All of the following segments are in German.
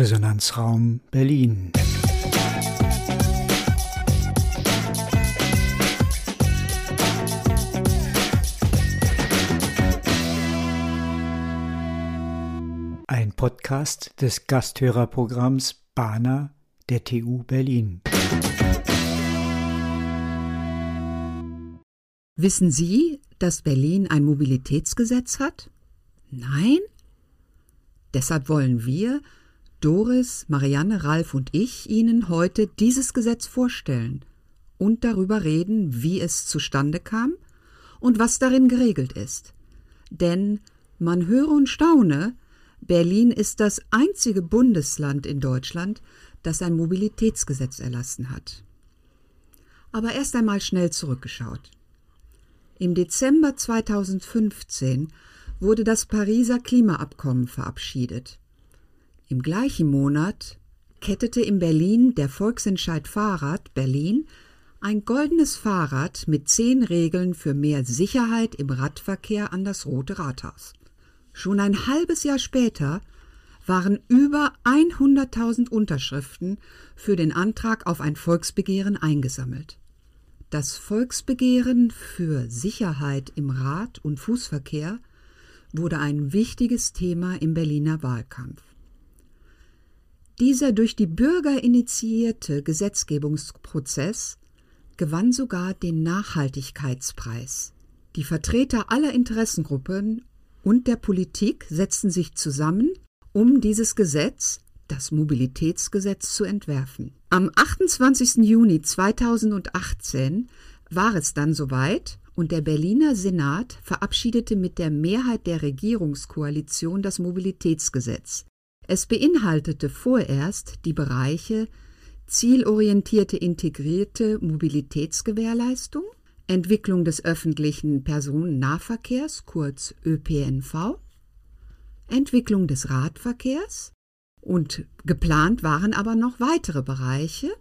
Resonanzraum Berlin. Ein Podcast des Gasthörerprogramms Bana der TU Berlin. Wissen Sie, dass Berlin ein Mobilitätsgesetz hat? Nein? Deshalb wollen wir, Doris, Marianne, Ralf und ich, Ihnen heute dieses Gesetz vorstellen und darüber reden, wie es zustande kam und was darin geregelt ist. Denn man höre und staune, Berlin ist das einzige Bundesland in Deutschland, das ein Mobilitätsgesetz erlassen hat. Aber erst einmal schnell zurückgeschaut. Im Dezember 2015 wurde das Pariser Klimaabkommen verabschiedet. Im gleichen Monat kettete in Berlin der Volksentscheid Fahrrad Berlin ein goldenes Fahrrad mit zehn Regeln für mehr Sicherheit im Radverkehr an das Rote Rathaus. Schon ein halbes Jahr später waren über 100.000 Unterschriften für den Antrag auf ein Volksbegehren eingesammelt. Das Volksbegehren für Sicherheit im Rad- und Fußverkehr wurde ein wichtiges Thema im Berliner Wahlkampf. Dieser durch die Bürger initiierte Gesetzgebungsprozess gewann sogar den Nachhaltigkeitspreis. Die Vertreter aller Interessengruppen und der Politik setzten sich zusammen, um dieses Gesetz, das Mobilitätsgesetz, zu entwerfen. Am 28. Juni 2018 war es dann soweit und der Berliner Senat verabschiedete mit der Mehrheit der Regierungskoalition das Mobilitätsgesetz. Es beinhaltete vorerst die Bereiche zielorientierte integrierte Mobilitätsgewährleistung, Entwicklung des öffentlichen Personennahverkehrs, kurz ÖPNV, Entwicklung des Radverkehrs und geplant waren aber noch weitere Bereiche.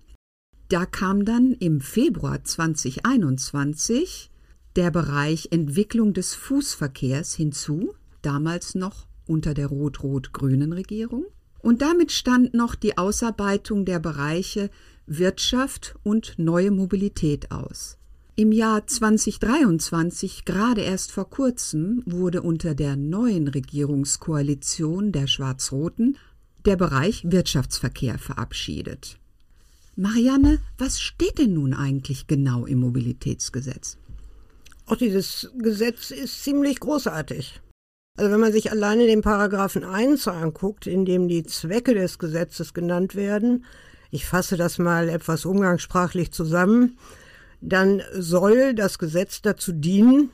Da kam dann im Februar 2021 der Bereich Entwicklung des Fußverkehrs hinzu, damals noch unter der rot-rot-grünen Regierung. Und damit stand noch die Ausarbeitung der Bereiche Wirtschaft und neue Mobilität aus. Im Jahr 2023, gerade erst vor kurzem, wurde unter der neuen Regierungskoalition der Schwarz-Roten der Bereich Wirtschaftsverkehr verabschiedet. Marianne, was steht denn nun eigentlich genau im Mobilitätsgesetz? Auch dieses Gesetz ist ziemlich großartig. Also wenn man sich alleine den Paragraphen 1 anguckt, in dem die Zwecke des Gesetzes genannt werden, ich fasse das mal etwas umgangssprachlich zusammen, dann soll das Gesetz dazu dienen,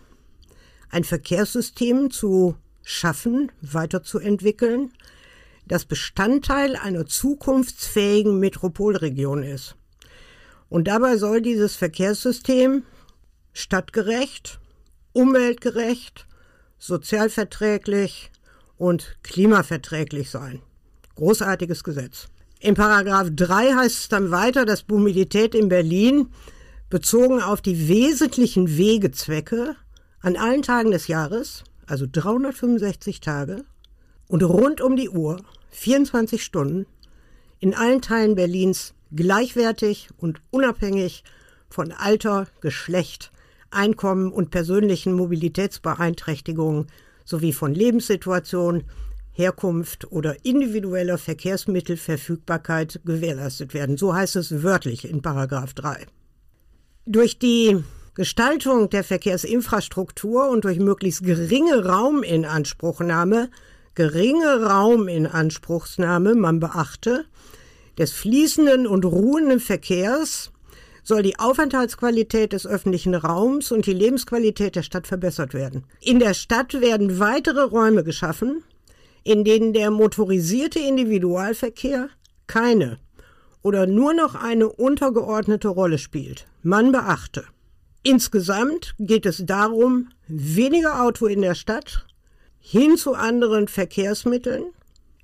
ein Verkehrssystem zu schaffen, weiterzuentwickeln, das Bestandteil einer zukunftsfähigen Metropolregion ist. Und dabei soll dieses Verkehrssystem stadtgerecht, umweltgerecht, sozialverträglich und klimaverträglich sein. Großartiges Gesetz. In Paragraph 3 heißt es dann weiter, dass Mobilität in Berlin bezogen auf die wesentlichen Wegezwecke an allen Tagen des Jahres, also 365 Tage, und rund um die Uhr, 24 Stunden, in allen Teilen Berlins gleichwertig und unabhängig von Alter, Geschlecht, Einkommen und persönlichen Mobilitätsbeeinträchtigungen sowie von Lebenssituation, Herkunft oder individueller Verkehrsmittelverfügbarkeit gewährleistet werden. So heißt es wörtlich in Paragraph 3. Durch die Gestaltung der Verkehrsinfrastruktur und durch möglichst geringe Rauminanspruchnahme, geringe Rauminanspruchnahme, man beachte, des fließenden und ruhenden Verkehrs soll die Aufenthaltsqualität des öffentlichen Raums und die Lebensqualität der Stadt verbessert werden. In der Stadt werden weitere Räume geschaffen, in denen der motorisierte Individualverkehr keine oder nur noch eine untergeordnete Rolle spielt. Man beachte. Insgesamt geht es darum, weniger Auto in der Stadt hin zu anderen Verkehrsmitteln.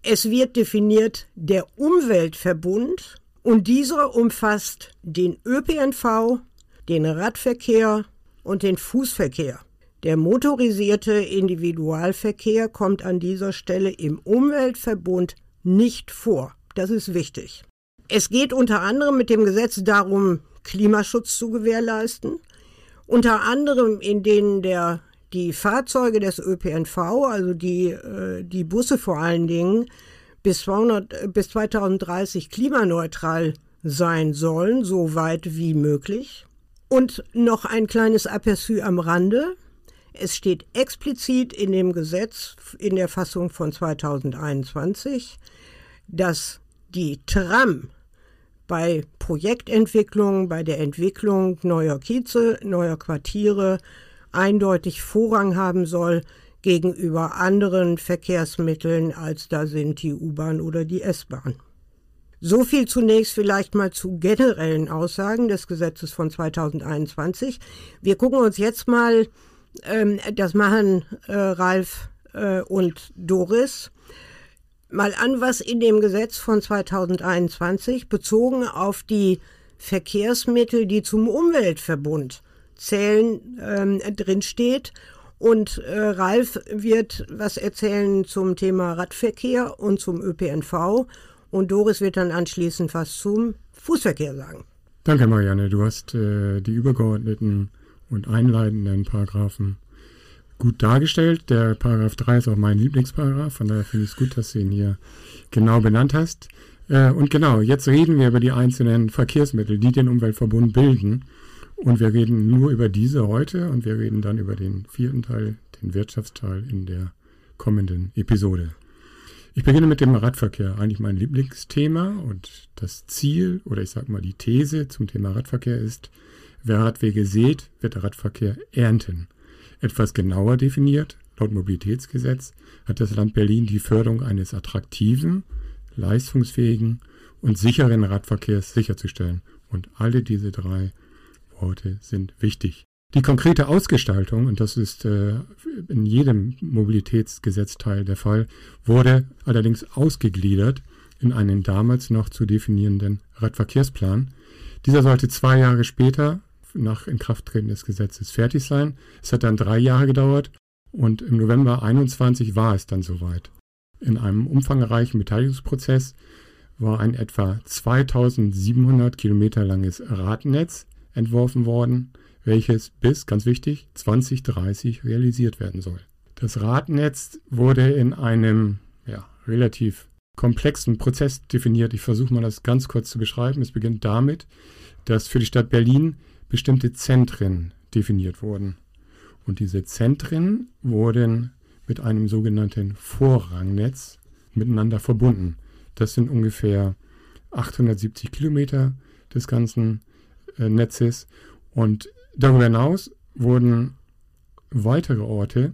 Es wird definiert der Umweltverbund und dieser umfasst den ÖPNV, den Radverkehr und den Fußverkehr. Der motorisierte Individualverkehr kommt an dieser Stelle im Umweltverbund nicht vor. Das ist wichtig. Es geht unter anderem mit dem Gesetz darum, Klimaschutz zu gewährleisten. Unter anderem, in denen der, die Fahrzeuge des ÖPNV, also die, äh, die Busse vor allen Dingen, bis, 200, bis 2030 klimaneutral sein sollen, so weit wie möglich. Und noch ein kleines Aperçu am Rande. Es steht explizit in dem Gesetz in der Fassung von 2021, dass die Tram bei Projektentwicklung, bei der Entwicklung neuer Kieze, neuer Quartiere eindeutig Vorrang haben soll gegenüber anderen Verkehrsmitteln, als da sind die U-Bahn oder die S-Bahn. So viel zunächst vielleicht mal zu generellen Aussagen des Gesetzes von 2021. Wir gucken uns jetzt mal, ähm, das machen äh, Ralf äh, und Doris, mal an, was in dem Gesetz von 2021 bezogen auf die Verkehrsmittel, die zum Umweltverbund zählen, ähm, drinsteht. Und äh, Ralf wird was erzählen zum Thema Radverkehr und zum ÖPNV. Und Doris wird dann anschließend was zum Fußverkehr sagen. Danke, Marianne. Du hast äh, die übergeordneten und einleitenden Paragraphen gut dargestellt. Der Paragraph 3 ist auch mein Lieblingsparagraph, von daher finde ich es gut, dass du ihn hier genau benannt hast. Äh, und genau, jetzt reden wir über die einzelnen Verkehrsmittel, die den Umweltverbund bilden. Und wir reden nur über diese heute und wir reden dann über den vierten Teil, den Wirtschaftsteil in der kommenden Episode. Ich beginne mit dem Radverkehr, eigentlich mein Lieblingsthema und das Ziel oder ich sage mal die These zum Thema Radverkehr ist, wer Radwege sät, wird Radverkehr ernten. Etwas genauer definiert, laut Mobilitätsgesetz, hat das Land Berlin die Förderung eines attraktiven, leistungsfähigen und sicheren Radverkehrs sicherzustellen. Und alle diese drei Orte sind wichtig. Die konkrete Ausgestaltung, und das ist äh, in jedem Mobilitätsgesetzteil der Fall, wurde allerdings ausgegliedert in einen damals noch zu definierenden Radverkehrsplan. Dieser sollte zwei Jahre später nach Inkrafttreten des Gesetzes fertig sein. Es hat dann drei Jahre gedauert und im November 21 war es dann soweit. In einem umfangreichen Beteiligungsprozess war ein etwa 2700 Kilometer langes Radnetz entworfen worden, welches bis, ganz wichtig, 2030 realisiert werden soll. Das Radnetz wurde in einem ja, relativ komplexen Prozess definiert. Ich versuche mal das ganz kurz zu beschreiben. Es beginnt damit, dass für die Stadt Berlin bestimmte Zentren definiert wurden. Und diese Zentren wurden mit einem sogenannten Vorrangnetz miteinander verbunden. Das sind ungefähr 870 Kilometer des ganzen Netzes. Und darüber hinaus wurden weitere Orte,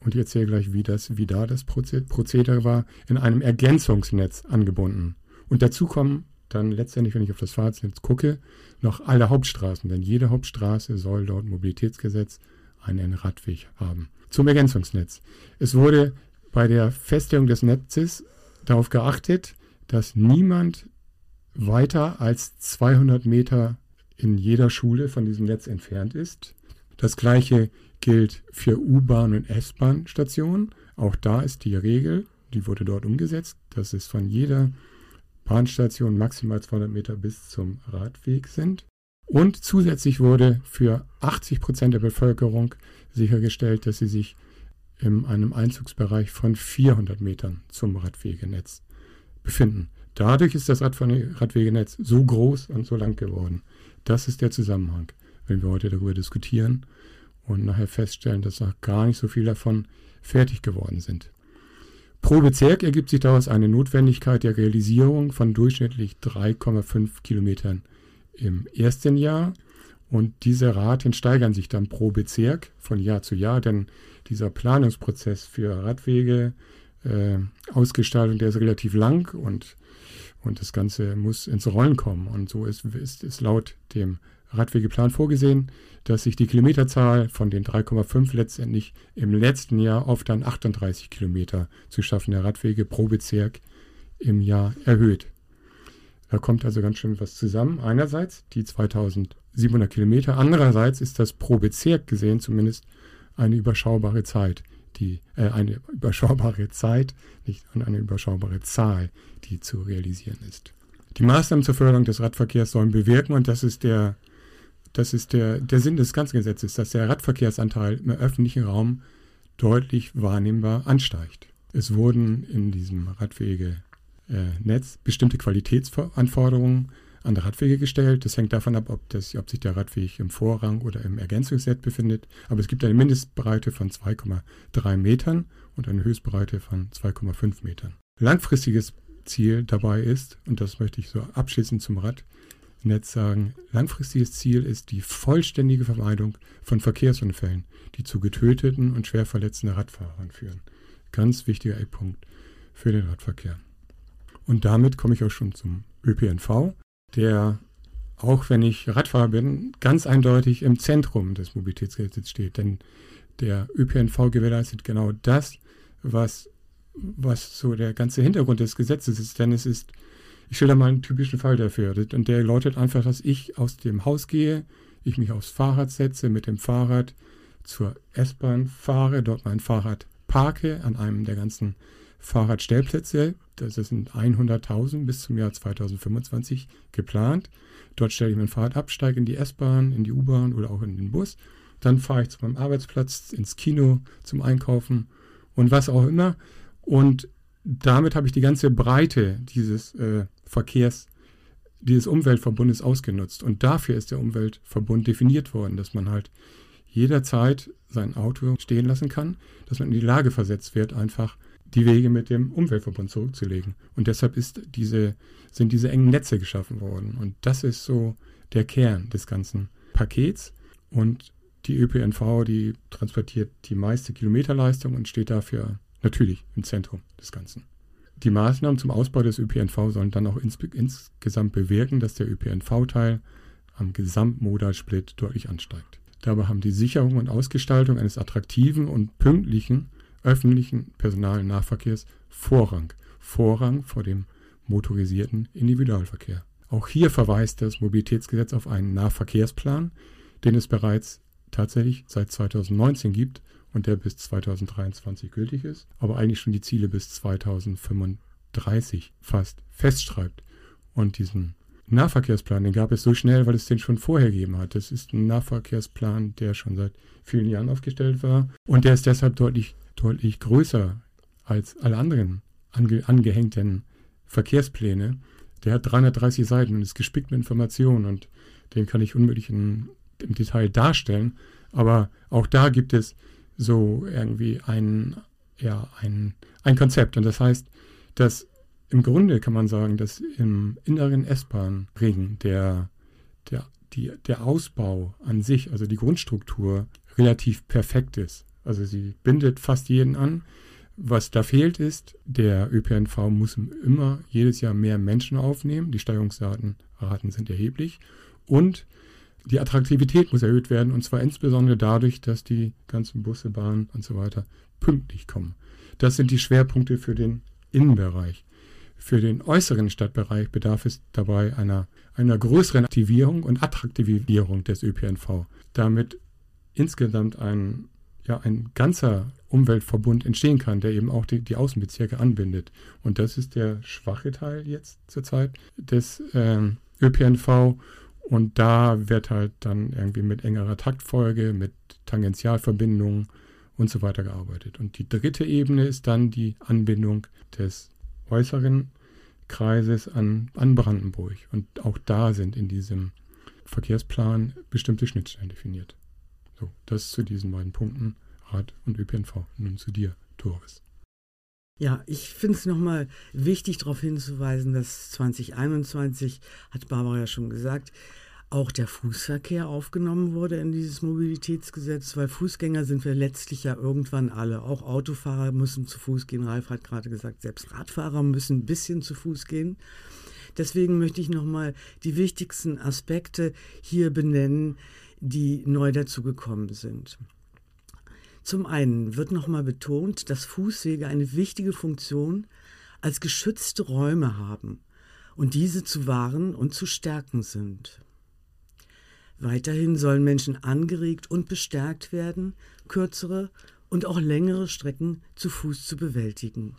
und ich erzähle gleich, wie, das, wie da das Prozedere war, in einem Ergänzungsnetz angebunden. Und dazu kommen dann letztendlich, wenn ich auf das Fahrzeugnetz gucke, noch alle Hauptstraßen. Denn jede Hauptstraße soll laut Mobilitätsgesetz einen Radweg haben. Zum Ergänzungsnetz. Es wurde bei der Feststellung des Netzes darauf geachtet, dass niemand weiter als 200 Meter in jeder Schule von diesem Netz entfernt ist. Das gleiche gilt für U-Bahn und S-Bahn-Stationen. Auch da ist die Regel, die wurde dort umgesetzt, dass es von jeder Bahnstation maximal 200 Meter bis zum Radweg sind. Und zusätzlich wurde für 80 Prozent der Bevölkerung sichergestellt, dass sie sich in einem Einzugsbereich von 400 Metern zum Radwegenetz befinden. Dadurch ist das Radwegenetz so groß und so lang geworden. Das ist der Zusammenhang, wenn wir heute darüber diskutieren und nachher feststellen, dass noch gar nicht so viel davon fertig geworden sind. Pro Bezirk ergibt sich daraus eine Notwendigkeit der Realisierung von durchschnittlich 3,5 Kilometern im ersten Jahr. Und diese Raten steigern sich dann pro Bezirk von Jahr zu Jahr, denn dieser Planungsprozess für Radwege, äh, Ausgestaltung, der ist relativ lang und, und das Ganze muss ins Rollen kommen. Und so ist, ist, ist laut dem Radwegeplan vorgesehen, dass sich die Kilometerzahl von den 3,5 letztendlich im letzten Jahr auf dann 38 Kilometer zu schaffende Radwege pro Bezirk im Jahr erhöht. Da kommt also ganz schön was zusammen. Einerseits die 2700 Kilometer, andererseits ist das pro Bezirk gesehen zumindest eine überschaubare Zeit, die, äh, eine überschaubare Zeit, nicht eine überschaubare Zahl, die zu realisieren ist. Die Maßnahmen zur Förderung des Radverkehrs sollen bewirken, und das ist der, das ist der, der Sinn des ganzen Gesetzes, dass der Radverkehrsanteil im öffentlichen Raum deutlich wahrnehmbar ansteigt. Es wurden in diesem Radwegenetz äh, bestimmte Qualitätsanforderungen an Radwege gestellt. Das hängt davon ab, ob, das, ob sich der Radweg im Vorrang oder im Ergänzungsset befindet. Aber es gibt eine Mindestbreite von 2,3 Metern und eine Höchstbreite von 2,5 Metern. Langfristiges Ziel dabei ist, und das möchte ich so abschließend zum Radnetz sagen, langfristiges Ziel ist die vollständige Vermeidung von Verkehrsunfällen, die zu getöteten und schwer verletzten Radfahrern führen. Ganz wichtiger Eckpunkt für den Radverkehr. Und damit komme ich auch schon zum ÖPNV der, auch wenn ich Radfahrer bin, ganz eindeutig im Zentrum des Mobilitätsgesetzes steht. Denn der ÖPNV gewährleistet genau das, was, was so der ganze Hintergrund des Gesetzes ist. Denn es ist, ich stelle da mal einen typischen Fall dafür. Und der lautet einfach, dass ich aus dem Haus gehe, ich mich aufs Fahrrad setze, mit dem Fahrrad zur S-Bahn fahre, dort mein Fahrrad parke an einem der ganzen Fahrradstellplätze. Das sind 100.000 bis zum Jahr 2025 geplant. Dort stelle ich mein Fahrrad ab, steige in die S-Bahn, in die U-Bahn oder auch in den Bus. Dann fahre ich zu meinem Arbeitsplatz, ins Kino, zum Einkaufen und was auch immer. Und damit habe ich die ganze Breite dieses äh, Verkehrs, dieses Umweltverbundes ausgenutzt. Und dafür ist der Umweltverbund definiert worden, dass man halt jederzeit sein Auto stehen lassen kann, dass man in die Lage versetzt wird, einfach die Wege mit dem Umweltverbund zurückzulegen. Und deshalb ist diese, sind diese engen Netze geschaffen worden. Und das ist so der Kern des ganzen Pakets. Und die ÖPNV, die transportiert die meiste Kilometerleistung und steht dafür natürlich im Zentrum des Ganzen. Die Maßnahmen zum Ausbau des ÖPNV sollen dann auch ins, insgesamt bewirken, dass der ÖPNV-Teil am Gesamtmodalsplit deutlich ansteigt. Dabei haben die Sicherung und Ausgestaltung eines attraktiven und pünktlichen öffentlichen Personalnahverkehrs Vorrang. Vorrang vor dem motorisierten Individualverkehr. Auch hier verweist das Mobilitätsgesetz auf einen Nahverkehrsplan, den es bereits tatsächlich seit 2019 gibt und der bis 2023 gültig ist, aber eigentlich schon die Ziele bis 2035 fast festschreibt. Und diesen Nahverkehrsplan, den gab es so schnell, weil es den schon vorher gegeben hat. Das ist ein Nahverkehrsplan, der schon seit vielen Jahren aufgestellt war und der ist deshalb deutlich deutlich größer als alle anderen ange angehängten Verkehrspläne. Der hat 330 Seiten und ist gespickt mit Informationen und den kann ich unmöglich in, im Detail darstellen. Aber auch da gibt es so irgendwie ein, ja, ein, ein Konzept. Und das heißt, dass im Grunde kann man sagen, dass im inneren S-Bahn-Ring der, der, der Ausbau an sich, also die Grundstruktur, relativ perfekt ist. Also sie bindet fast jeden an. Was da fehlt ist, der ÖPNV muss immer jedes Jahr mehr Menschen aufnehmen. Die Steigerungsraten sind erheblich. Und die Attraktivität muss erhöht werden. Und zwar insbesondere dadurch, dass die ganzen Busse, Bahnen und so weiter pünktlich kommen. Das sind die Schwerpunkte für den Innenbereich. Für den äußeren Stadtbereich bedarf es dabei einer, einer größeren Aktivierung und Attraktivierung des ÖPNV, damit insgesamt ein ja ein ganzer Umweltverbund entstehen kann, der eben auch die, die Außenbezirke anbindet. Und das ist der schwache Teil jetzt zurzeit des ähm, ÖPNV. Und da wird halt dann irgendwie mit engerer Taktfolge, mit Tangentialverbindungen und so weiter gearbeitet. Und die dritte Ebene ist dann die Anbindung des äußeren Kreises an, an Brandenburg. Und auch da sind in diesem Verkehrsplan bestimmte Schnittstellen definiert. So, das zu diesen beiden Punkten, Rad und ÖPNV. Nun zu dir, Doris. Ja, ich finde es nochmal wichtig darauf hinzuweisen, dass 2021, hat Barbara ja schon gesagt, auch der Fußverkehr aufgenommen wurde in dieses Mobilitätsgesetz, weil Fußgänger sind wir letztlich ja irgendwann alle. Auch Autofahrer müssen zu Fuß gehen. Ralf hat gerade gesagt, selbst Radfahrer müssen ein bisschen zu Fuß gehen. Deswegen möchte ich nochmal die wichtigsten Aspekte hier benennen, die neu dazugekommen sind. Zum einen wird nochmal betont, dass Fußwege eine wichtige Funktion als geschützte Räume haben und diese zu wahren und zu stärken sind. Weiterhin sollen Menschen angeregt und bestärkt werden, kürzere und auch längere Strecken zu Fuß zu bewältigen.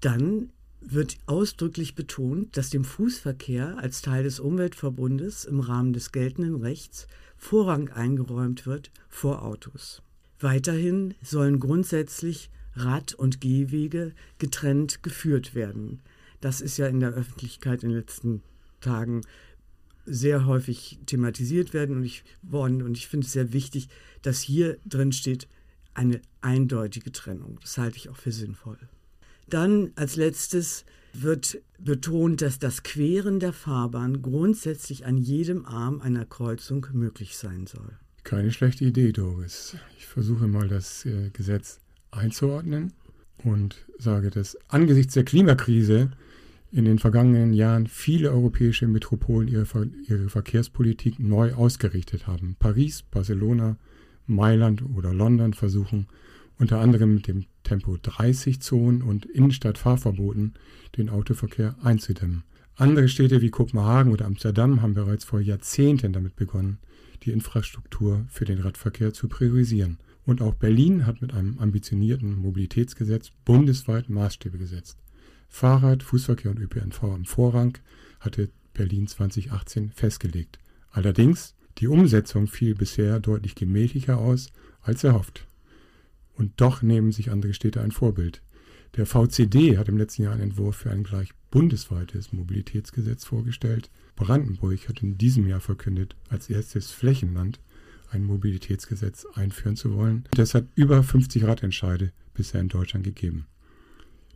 Dann wird ausdrücklich betont, dass dem Fußverkehr als Teil des Umweltverbundes im Rahmen des geltenden Rechts Vorrang eingeräumt wird vor Autos. Weiterhin sollen grundsätzlich Rad- und Gehwege getrennt geführt werden. Das ist ja in der Öffentlichkeit in den letzten Tagen sehr häufig thematisiert werden und ich, worden. Und ich finde es sehr wichtig, dass hier drin steht eine eindeutige Trennung. Das halte ich auch für sinnvoll. Dann als letztes wird betont, dass das Queren der Fahrbahn grundsätzlich an jedem Arm einer Kreuzung möglich sein soll. Keine schlechte Idee, Doris. Ich versuche mal das äh, Gesetz einzuordnen und sage, dass angesichts der Klimakrise in den vergangenen Jahren viele europäische Metropolen ihre, ihre Verkehrspolitik neu ausgerichtet haben. Paris, Barcelona, Mailand oder London versuchen unter anderem mit dem Tempo 30 Zonen und Innenstadtfahrverboten den Autoverkehr einzudämmen. Andere Städte wie Kopenhagen oder Amsterdam haben bereits vor Jahrzehnten damit begonnen, die Infrastruktur für den Radverkehr zu priorisieren. Und auch Berlin hat mit einem ambitionierten Mobilitätsgesetz bundesweit Maßstäbe gesetzt. Fahrrad, Fußverkehr und ÖPNV im Vorrang hatte Berlin 2018 festgelegt. Allerdings, die Umsetzung fiel bisher deutlich gemächlicher aus als erhofft. Und doch nehmen sich andere Städte ein Vorbild. Der VCD hat im letzten Jahr einen Entwurf für ein gleich bundesweites Mobilitätsgesetz vorgestellt. Brandenburg hat in diesem Jahr verkündet, als erstes Flächenland ein Mobilitätsgesetz einführen zu wollen. Das hat über 50 Radentscheide bisher in Deutschland gegeben.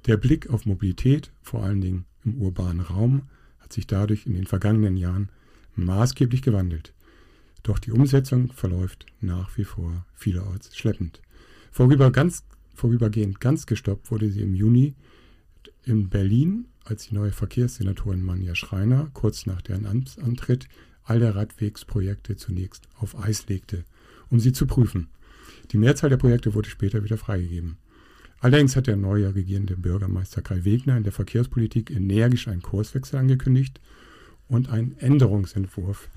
Der Blick auf Mobilität, vor allen Dingen im urbanen Raum, hat sich dadurch in den vergangenen Jahren maßgeblich gewandelt. Doch die Umsetzung verläuft nach wie vor vielerorts schleppend. Vorüber ganz, vorübergehend ganz gestoppt wurde sie im Juni in Berlin, als die neue Verkehrssenatorin Manja Schreiner kurz nach deren Amtsantritt alle Radwegsprojekte zunächst auf Eis legte, um sie zu prüfen. Die Mehrzahl der Projekte wurde später wieder freigegeben. Allerdings hat der neue regierende Bürgermeister Kai Wegner in der Verkehrspolitik energisch einen Kurswechsel angekündigt und einen Änderungsentwurf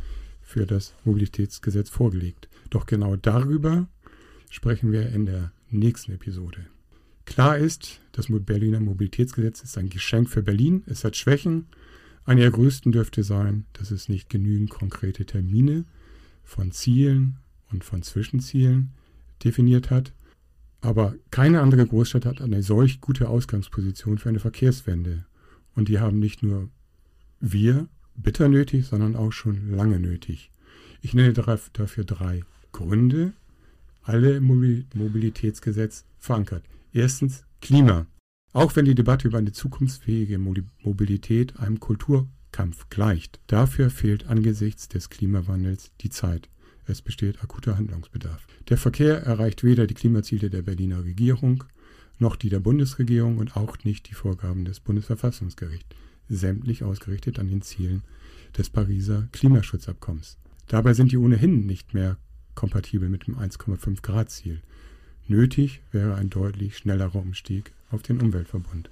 für das Mobilitätsgesetz vorgelegt. Doch genau darüber sprechen wir in der nächsten Episode. Klar ist, das Berliner Mobilitätsgesetz ist ein Geschenk für Berlin. Es hat Schwächen. Eine der größten dürfte sein, dass es nicht genügend konkrete Termine von Zielen und von Zwischenzielen definiert hat. Aber keine andere Großstadt hat eine solch gute Ausgangsposition für eine Verkehrswende. Und die haben nicht nur wir bitter nötig, sondern auch schon lange nötig. Ich nenne dafür drei Gründe, alle im Mobilitätsgesetz verankert. Erstens Klima. Auch wenn die Debatte über eine zukunftsfähige Mobilität einem Kulturkampf gleicht, dafür fehlt angesichts des Klimawandels die Zeit. Es besteht akuter Handlungsbedarf. Der Verkehr erreicht weder die Klimaziele der Berliner Regierung noch die der Bundesregierung und auch nicht die Vorgaben des Bundesverfassungsgerichts, sämtlich ausgerichtet an den Zielen des Pariser Klimaschutzabkommens. Dabei sind die ohnehin nicht mehr kompatibel mit dem 1,5 Grad Ziel. Nötig wäre ein deutlich schnellerer Umstieg auf den Umweltverbund.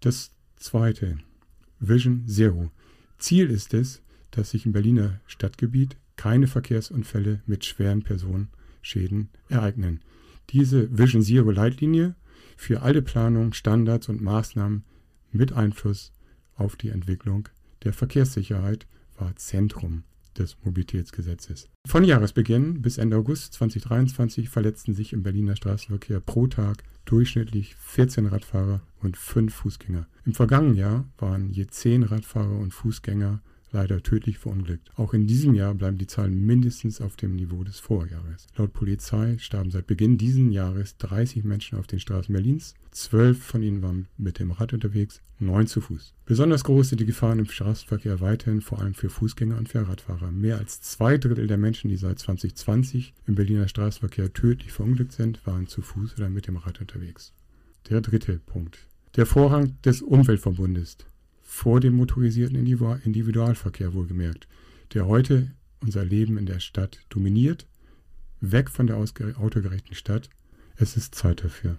Das zweite, Vision Zero. Ziel ist es, dass sich im Berliner Stadtgebiet keine Verkehrsunfälle mit schweren Personenschäden ereignen. Diese Vision Zero Leitlinie für alle Planungen, Standards und Maßnahmen mit Einfluss auf die Entwicklung der Verkehrssicherheit war Zentrum des Mobilitätsgesetzes. Von Jahresbeginn bis Ende August 2023 verletzten sich im Berliner Straßenverkehr pro Tag durchschnittlich 14 Radfahrer und 5 Fußgänger. Im vergangenen Jahr waren je 10 Radfahrer und Fußgänger leider tödlich verunglückt. Auch in diesem Jahr bleiben die Zahlen mindestens auf dem Niveau des Vorjahres. Laut Polizei starben seit Beginn dieses Jahres 30 Menschen auf den Straßen Berlins. Zwölf von ihnen waren mit dem Rad unterwegs, neun zu Fuß. Besonders groß sind die Gefahren im Straßenverkehr weiterhin, vor allem für Fußgänger und Fahrradfahrer. Mehr als zwei Drittel der Menschen, die seit 2020 im Berliner Straßenverkehr tödlich verunglückt sind, waren zu Fuß oder mit dem Rad unterwegs. Der dritte Punkt. Der Vorrang des Umweltverbundes vor dem motorisierten Individualverkehr wohlgemerkt, der heute unser Leben in der Stadt dominiert, weg von der autogerechten Stadt. Es ist Zeit dafür.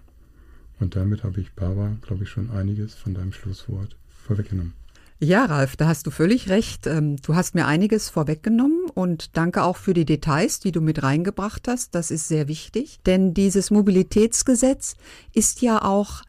Und damit habe ich, Barbara, glaube ich, schon einiges von deinem Schlusswort vorweggenommen. Ja, Ralf, da hast du völlig recht. Ähm, du hast mir einiges vorweggenommen und danke auch für die Details, die du mit reingebracht hast. Das ist sehr wichtig, denn dieses Mobilitätsgesetz ist ja auch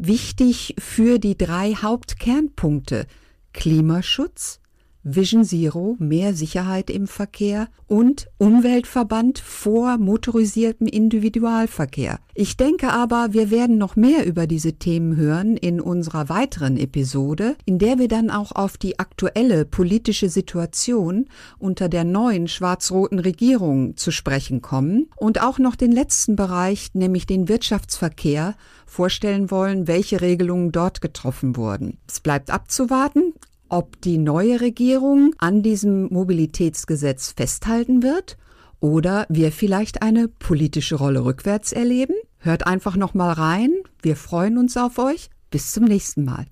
wichtig für die drei Hauptkernpunkte Klimaschutz, Vision Zero, mehr Sicherheit im Verkehr und Umweltverband vor motorisiertem Individualverkehr. Ich denke aber, wir werden noch mehr über diese Themen hören in unserer weiteren Episode, in der wir dann auch auf die aktuelle politische Situation unter der neuen schwarz-roten Regierung zu sprechen kommen und auch noch den letzten Bereich, nämlich den Wirtschaftsverkehr, vorstellen wollen, welche Regelungen dort getroffen wurden. Es bleibt abzuwarten, ob die neue Regierung an diesem Mobilitätsgesetz festhalten wird oder wir vielleicht eine politische Rolle rückwärts erleben. Hört einfach noch mal rein. Wir freuen uns auf euch. Bis zum nächsten Mal.